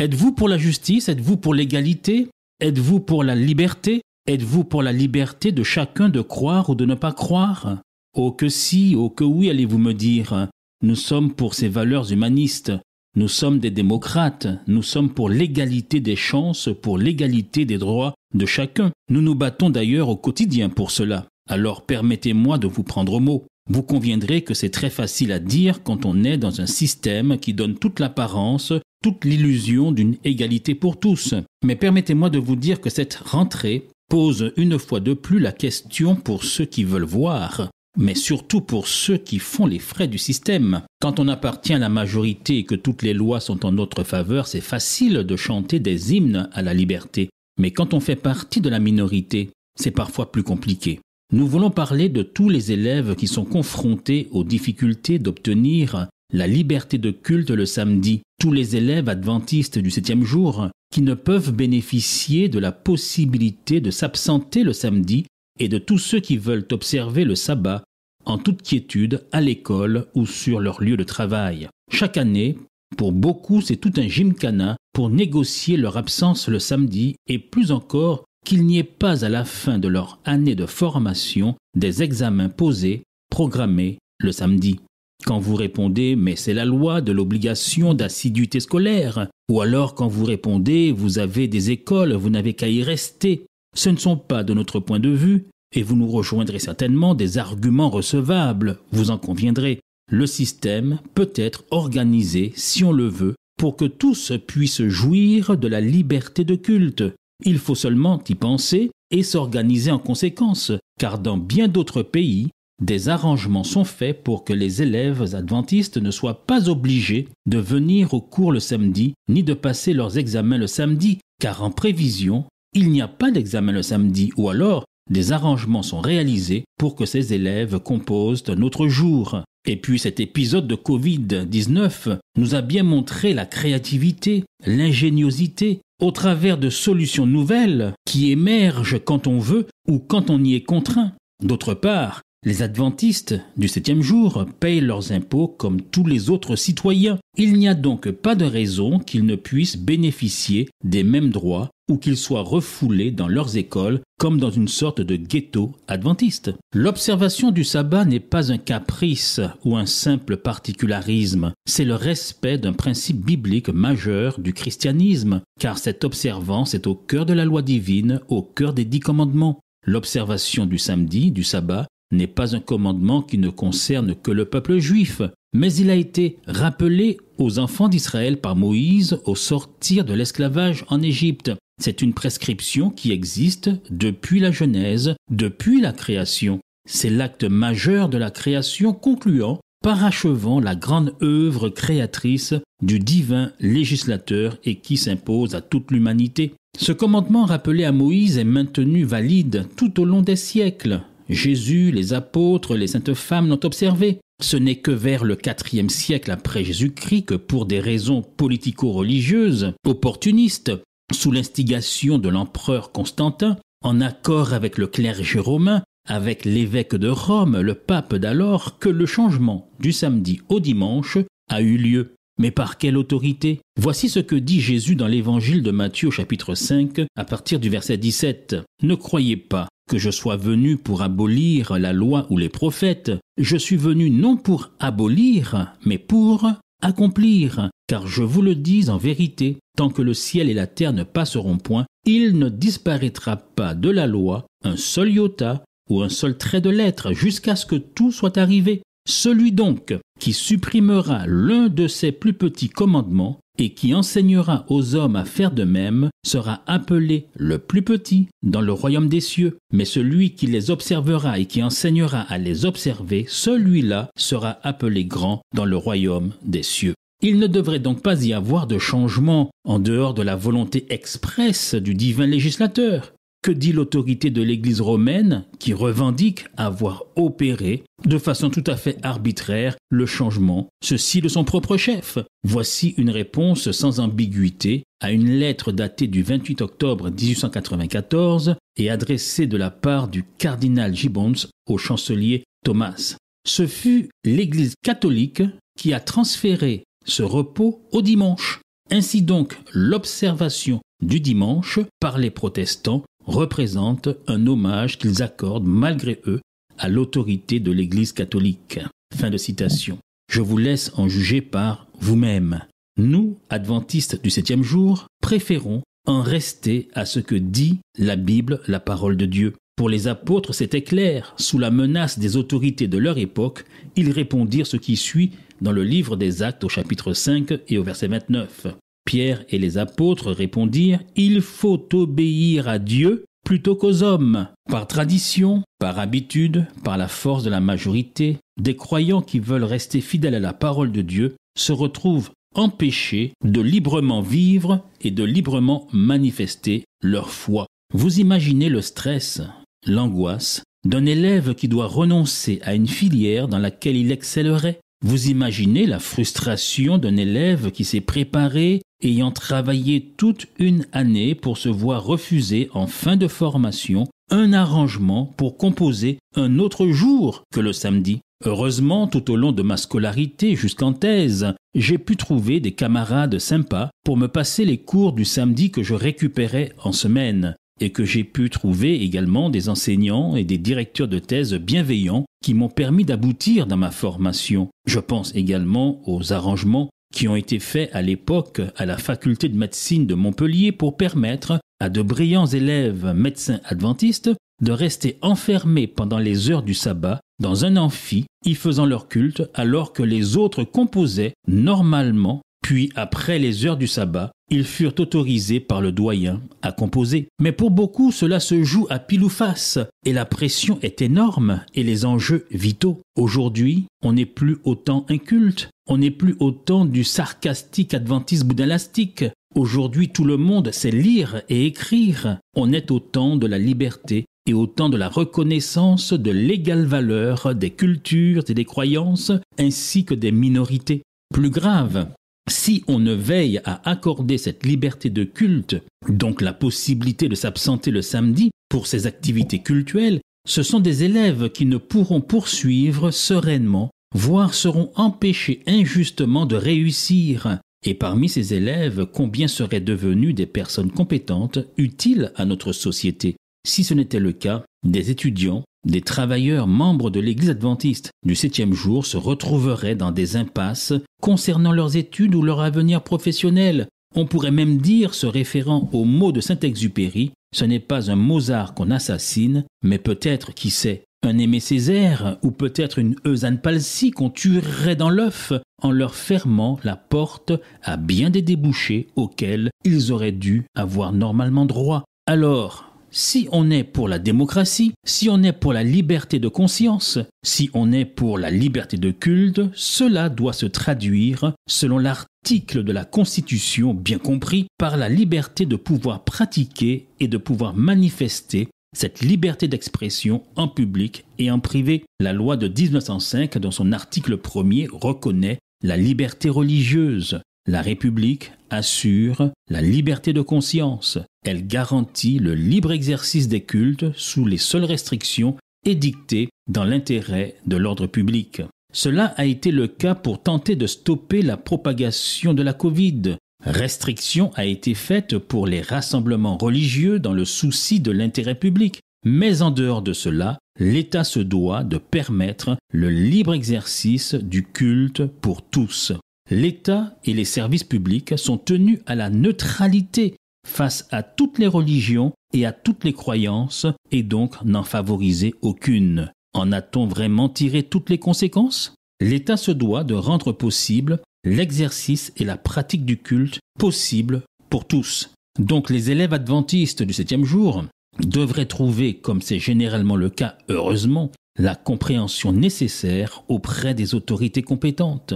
êtes-vous pour la justice? Êtes-vous pour l'égalité? Êtes-vous pour la liberté? Êtes-vous pour la liberté de chacun de croire ou de ne pas croire? Oh que si, oh que oui, allez-vous me dire. Nous sommes pour ces valeurs humanistes. Nous sommes des démocrates. Nous sommes pour l'égalité des chances, pour l'égalité des droits de chacun. Nous nous battons d'ailleurs au quotidien pour cela. Alors permettez-moi de vous prendre au mot. Vous conviendrez que c'est très facile à dire quand on est dans un système qui donne toute l'apparence, toute l'illusion d'une égalité pour tous. Mais permettez-moi de vous dire que cette rentrée pose une fois de plus la question pour ceux qui veulent voir, mais surtout pour ceux qui font les frais du système. Quand on appartient à la majorité et que toutes les lois sont en notre faveur, c'est facile de chanter des hymnes à la liberté. Mais quand on fait partie de la minorité, c'est parfois plus compliqué. Nous voulons parler de tous les élèves qui sont confrontés aux difficultés d'obtenir la liberté de culte le samedi, tous les élèves adventistes du septième jour qui ne peuvent bénéficier de la possibilité de s'absenter le samedi et de tous ceux qui veulent observer le sabbat en toute quiétude à l'école ou sur leur lieu de travail. Chaque année, pour beaucoup, c'est tout un gymkhana pour négocier leur absence le samedi et plus encore qu'il n'y ait pas à la fin de leur année de formation des examens posés, programmés le samedi. Quand vous répondez mais c'est la loi de l'obligation d'assiduité scolaire, ou alors quand vous répondez vous avez des écoles, vous n'avez qu'à y rester, ce ne sont pas de notre point de vue, et vous nous rejoindrez certainement des arguments recevables, vous en conviendrez. Le système peut être organisé, si on le veut, pour que tous puissent jouir de la liberté de culte, il faut seulement y penser et s'organiser en conséquence, car dans bien d'autres pays, des arrangements sont faits pour que les élèves adventistes ne soient pas obligés de venir au cours le samedi, ni de passer leurs examens le samedi, car en prévision, il n'y a pas d'examen le samedi, ou alors des arrangements sont réalisés pour que ces élèves composent un autre jour. Et puis cet épisode de Covid-19 nous a bien montré la créativité, l'ingéniosité au travers de solutions nouvelles qui émergent quand on veut ou quand on y est contraint. D'autre part, les adventistes du septième jour payent leurs impôts comme tous les autres citoyens. Il n'y a donc pas de raison qu'ils ne puissent bénéficier des mêmes droits ou qu'ils soient refoulés dans leurs écoles comme dans une sorte de ghetto adventiste. L'observation du sabbat n'est pas un caprice ou un simple particularisme, c'est le respect d'un principe biblique majeur du christianisme, car cette observance est au cœur de la loi divine, au cœur des dix commandements. L'observation du samedi, du sabbat, n'est pas un commandement qui ne concerne que le peuple juif, mais il a été rappelé aux enfants d'Israël par Moïse au sortir de l'esclavage en Égypte. C'est une prescription qui existe depuis la Genèse, depuis la création. C'est l'acte majeur de la création concluant, parachevant la grande œuvre créatrice du divin législateur et qui s'impose à toute l'humanité. Ce commandement rappelé à Moïse est maintenu valide tout au long des siècles. Jésus, les apôtres, les saintes femmes l'ont observé. Ce n'est que vers le IVe siècle après Jésus-Christ que pour des raisons politico-religieuses, opportunistes, sous l'instigation de l'empereur Constantin, en accord avec le clergé romain, avec l'évêque de Rome, le pape d'alors, que le changement du samedi au dimanche a eu lieu. Mais par quelle autorité? Voici ce que dit Jésus dans l'évangile de Matthieu chapitre 5 à partir du verset 17. Ne croyez pas que je sois venu pour abolir la loi ou les prophètes, je suis venu non pour abolir, mais pour accomplir. Car je vous le dis en vérité, tant que le ciel et la terre ne passeront point, il ne disparaîtra pas de la loi un seul iota ou un seul trait de lettre jusqu'à ce que tout soit arrivé. Celui donc qui supprimera l'un de ces plus petits commandements et qui enseignera aux hommes à faire de même sera appelé le plus petit dans le royaume des cieux. Mais celui qui les observera et qui enseignera à les observer, celui-là sera appelé grand dans le royaume des cieux. Il ne devrait donc pas y avoir de changement en dehors de la volonté expresse du divin législateur. Que dit l'autorité de l'Église romaine qui revendique avoir opéré de façon tout à fait arbitraire le changement, ceci de son propre chef Voici une réponse sans ambiguïté à une lettre datée du 28 octobre 1894 et adressée de la part du cardinal Gibbons au chancelier Thomas. Ce fut l'Église catholique qui a transféré ce repos au dimanche. Ainsi donc, l'observation du dimanche par les protestants représente un hommage qu'ils accordent malgré eux à l'autorité de l'Église catholique. Fin de citation. Je vous laisse en juger par vous-même. Nous, adventistes du septième jour, préférons en rester à ce que dit la Bible, la parole de Dieu. Pour les apôtres, c'était clair. Sous la menace des autorités de leur époque, ils répondirent ce qui suit dans le livre des Actes au chapitre 5 et au verset 29. Pierre et les apôtres répondirent Il faut obéir à Dieu plutôt qu'aux hommes. Par tradition, par habitude, par la force de la majorité, des croyants qui veulent rester fidèles à la parole de Dieu se retrouvent empêchés de librement vivre et de librement manifester leur foi. Vous imaginez le stress, l'angoisse d'un élève qui doit renoncer à une filière dans laquelle il excellerait vous imaginez la frustration d'un élève qui s'est préparé, ayant travaillé toute une année pour se voir refuser en fin de formation un arrangement pour composer un autre jour que le samedi. Heureusement, tout au long de ma scolarité jusqu'en thèse, j'ai pu trouver des camarades sympas pour me passer les cours du samedi que je récupérais en semaine et que j'ai pu trouver également des enseignants et des directeurs de thèse bienveillants qui m'ont permis d'aboutir dans ma formation. Je pense également aux arrangements qui ont été faits à l'époque à la faculté de médecine de Montpellier pour permettre à de brillants élèves médecins adventistes de rester enfermés pendant les heures du sabbat dans un amphi, y faisant leur culte alors que les autres composaient normalement puis, après les heures du sabbat, ils furent autorisés par le doyen à composer. Mais pour beaucoup, cela se joue à pile ou face, et la pression est énorme et les enjeux vitaux. Aujourd'hui, on n'est plus autant inculte, on n'est plus autant du sarcastique adventiste boudalastique. Aujourd'hui, tout le monde sait lire et écrire. On est au temps de la liberté et au temps de la reconnaissance de l'égale valeur des cultures et des croyances ainsi que des minorités. Plus grave, si on ne veille à accorder cette liberté de culte, donc la possibilité de s'absenter le samedi pour ses activités cultuelles, ce sont des élèves qui ne pourront poursuivre sereinement, voire seront empêchés injustement de réussir. Et parmi ces élèves, combien seraient devenus des personnes compétentes, utiles à notre société? Si ce n'était le cas, des étudiants, des travailleurs membres de l'Église adventiste du septième jour se retrouveraient dans des impasses concernant leurs études ou leur avenir professionnel. On pourrait même dire, se référant au mot de Saint-Exupéry, ce n'est pas un Mozart qu'on assassine, mais peut-être, qui sait, un Aimé Césaire ou peut-être une Eusanne Palsy qu'on tuerait dans l'œuf en leur fermant la porte à bien des débouchés auxquels ils auraient dû avoir normalement droit. Alors, si on est pour la démocratie, si on est pour la liberté de conscience, si on est pour la liberté de culte, cela doit se traduire, selon l'article de la Constitution bien compris, par la liberté de pouvoir pratiquer et de pouvoir manifester cette liberté d'expression en public et en privé. La loi de 1905, dans son article premier, reconnaît la liberté religieuse. La République assure la liberté de conscience. Elle garantit le libre exercice des cultes sous les seules restrictions édictées dans l'intérêt de l'ordre public. Cela a été le cas pour tenter de stopper la propagation de la Covid. Restriction a été faite pour les rassemblements religieux dans le souci de l'intérêt public. Mais en dehors de cela, l'État se doit de permettre le libre exercice du culte pour tous. L'État et les services publics sont tenus à la neutralité face à toutes les religions et à toutes les croyances et donc n'en favoriser aucune. En a-t-on vraiment tiré toutes les conséquences? L'État se doit de rendre possible l'exercice et la pratique du culte possible pour tous. Donc les élèves adventistes du septième jour devraient trouver, comme c'est généralement le cas heureusement, la compréhension nécessaire auprès des autorités compétentes.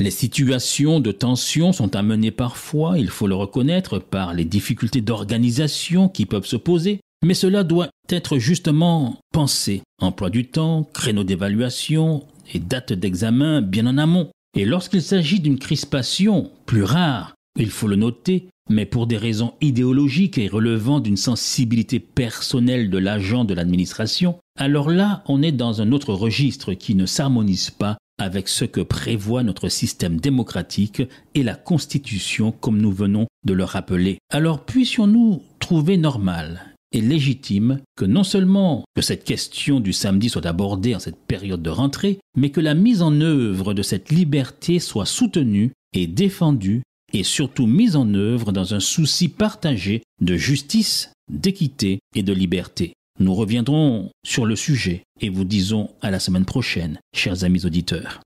Les situations de tension sont amenées parfois, il faut le reconnaître, par les difficultés d'organisation qui peuvent se poser, mais cela doit être justement pensé. Emploi du temps, créneau d'évaluation et date d'examen bien en amont. Et lorsqu'il s'agit d'une crispation plus rare, il faut le noter, mais pour des raisons idéologiques et relevant d'une sensibilité personnelle de l'agent de l'administration, alors là, on est dans un autre registre qui ne s'harmonise pas avec ce que prévoit notre système démocratique et la Constitution comme nous venons de le rappeler. Alors puissions-nous trouver normal et légitime que non seulement que cette question du samedi soit abordée en cette période de rentrée, mais que la mise en œuvre de cette liberté soit soutenue et défendue et surtout mise en œuvre dans un souci partagé de justice, d'équité et de liberté. Nous reviendrons sur le sujet et vous disons à la semaine prochaine, chers amis auditeurs.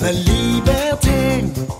La liberté.